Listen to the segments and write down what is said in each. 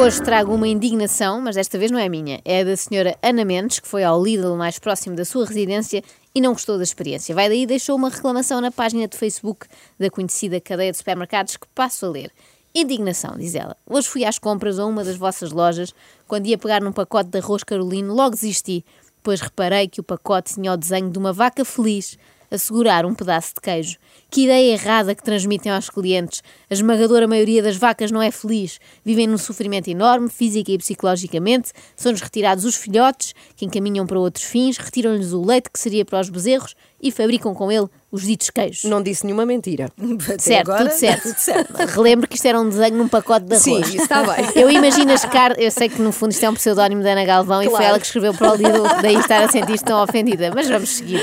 Hoje trago uma indignação, mas desta vez não é minha. É da senhora Ana Mendes, que foi ao Lidl mais próximo da sua residência e não gostou da experiência. Vai daí e deixou uma reclamação na página de Facebook da conhecida cadeia de supermercados que passo a ler. Indignação, diz ela. Hoje fui às compras a uma das vossas lojas. Quando ia pegar num pacote de arroz carolino, logo desisti, pois reparei que o pacote tinha o desenho de uma vaca feliz a segurar um pedaço de queijo. Que ideia errada que transmitem aos clientes. A esmagadora maioria das vacas não é feliz. Vivem num sofrimento enorme, física e psicologicamente. São-lhes retirados os filhotes, que encaminham para outros fins, retiram-lhes o leite que seria para os bezerros e fabricam com ele os ditos queijos. Não disse nenhuma mentira. certo, agora, tudo certo. tudo certo. Relembro que isto era um desenho num pacote de arroz. Sim, isso está bem. Eu imagino as cartas. Eu sei que no fundo isto é um pseudónimo da Ana Galvão e foi Claro. ela que escreveu para o Lidl, daí estar a sentir-se tão ofendida. Mas vamos seguir.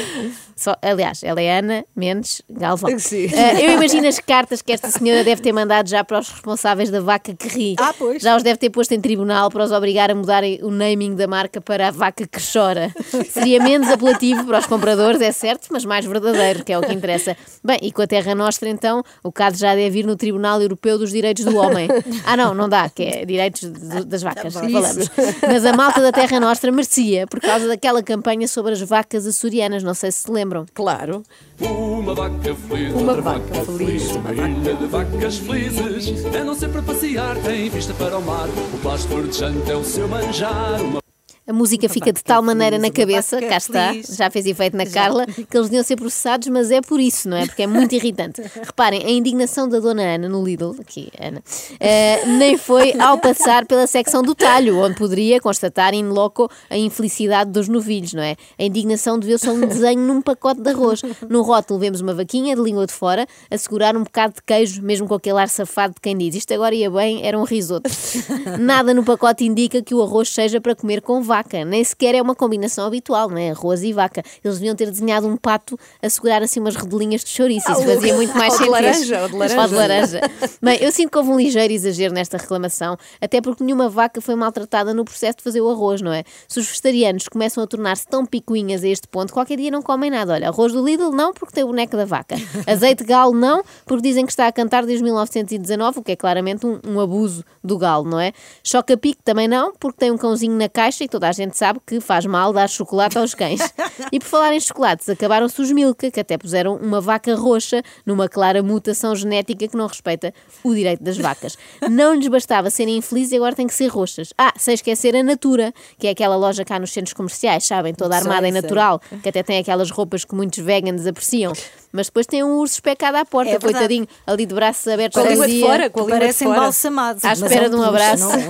Só, aliás, ela é Ana Mendes Galvão. Sim. Ah, eu imagino as cartas que esta senhora deve ter mandado já para os responsáveis da vaca que ri. Ah, pois. Já os deve ter posto em tribunal para os obrigar a mudarem o naming da marca para a vaca que chora. Seria menos apelativo para os compradores, é certo, mas mais verdadeiro, que é o que interessa. Bem, e com a Terra Nostra, então, o caso já deve ir no Tribunal Europeu dos Direitos do Homem. Ah, não, não dá, que é direitos de- das vacas, Tá falamos. Mas a malta da Terra Nostra merecia, por causa daquela campanha sobre as vacas açorianas, não sei se se lembram. Claro. Uma vaca feliz, Uma outra vaca vaca, feliz, feliz, uma ilha de vacas felizes. É não sempre para passear, tem vista para o mar. O pasto verdejante é o seu manjar. Uma A música fica de tal maneira na cabeça, cá está, já fez efeito na Carla, que eles deviam ser processados, mas é por isso, não é? Porque é muito irritante. Reparem, a indignação da dona Ana no Lidl, aqui, Ana, eh, nem foi ao passar pela secção do talho, onde poderia constatar in loco a infelicidade dos novilhos, não é? A indignação deveu-se a um desenho num pacote de arroz. No rótulo vemos uma vaquinha de língua de fora a segurar um bocado de queijo, mesmo com aquele ar safado de quem diz isto agora ia bem, era um risoto. Nada no pacote indica que o arroz seja para comer com vaca, nem sequer é uma combinação habitual, não é? Arroz e vaca. Eles deviam ter desenhado um pato a segurar assim umas rodelinhas de chouriço, isso fazia muito mais ou de sentido. laranja, ou de laranja. Ou de laranja. Bem, eu sinto que houve um ligeiro exagero nesta reclamação, até porque nenhuma vaca foi maltratada no processo de fazer o arroz, não é? Se os vegetarianos começam a tornar-se tão picuinhas a este ponto, qualquer dia não comem nada. Olha, arroz do Lidl não, porque tem o boneco da vaca. Azeite de galo não, porque dizem que está a cantar desde 1919, o que é claramente um, um abuso do galo, não é? Choca-pique também não, porque tem um cãozinho na caixa e toda a gente sabe que faz mal dar chocolate aos cães. E por falar em chocolates, acabaram-se os Milka, que até puseram uma vaca roxa numa clara mutação genética que não respeita o direito das vacas. Não lhes bastava serem infelizes e agora têm que ser roxas. Ah, sem esquecer a Natura, que é aquela loja cá nos centros comerciais, sabem, toda armada em sei. natural, que até tem aquelas roupas que muitos vegans apreciam. Mas depois tem um urso especado à porta, É coitadinho, ali de braços abertos Com a língua de fora, com a língua de Parece fora. embalsamado. À espera é um de um abraço. não é um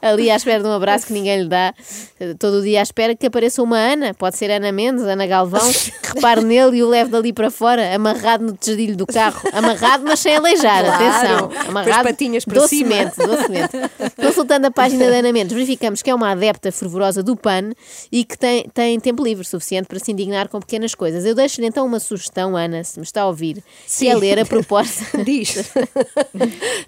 ali à espera de um abraço que ninguém lhe dá, todo o dia à espera que apareça uma Ana, pode ser Ana Mendes, Ana Galvão, que repare nele e o leve dali para fora, amarrado no tejadilho do carro, amarrado mas sem aleijar, Claro, atenção, amarrado patinhas para docemente, docemente. Consultando a página da Ana Mendes, verificamos que é uma adepta fervorosa do PAN e que tem, tem tempo livre suficiente para se indignar com pequenas coisas. Eu deixo-lhe então uma sugestão, Ana, se me está a ouvir, que é ler a proposta Diz.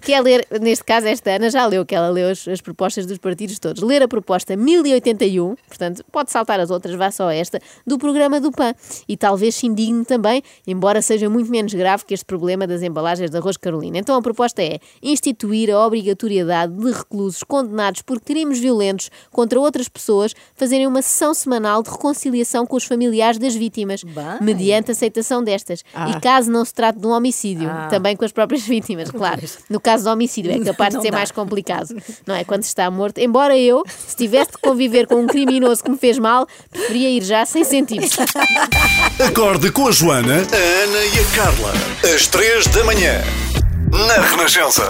que é ler, neste caso esta Ana já leu, que ela leu as, as propostas dos partidos todos, ler a proposta 1081, portanto pode saltar as outras, vá só esta, do programa do PAN e talvez se indigne também, embora seja muito menos grave que este problema das embalagens de arroz carolina. Então a proposta é instituir a obrigatoriedade de reclusos condenados por crimes violentos contra outras pessoas fazerem uma sessão semanal de reconciliação com os familiares das vítimas, Bem. mediante aceitação destas. Ah. E caso não se trate de um homicídio, Ah. também com as próprias vítimas, claro. No caso do homicídio é capaz de Não ser dá. mais complicado, não é? Quando se está morto. Embora eu, se tivesse de conviver com um criminoso que me fez mal, preferia ir já sem sentido. Acorde com a Joana, a Ana e a Carla. Às três da manhã. Na Renascença.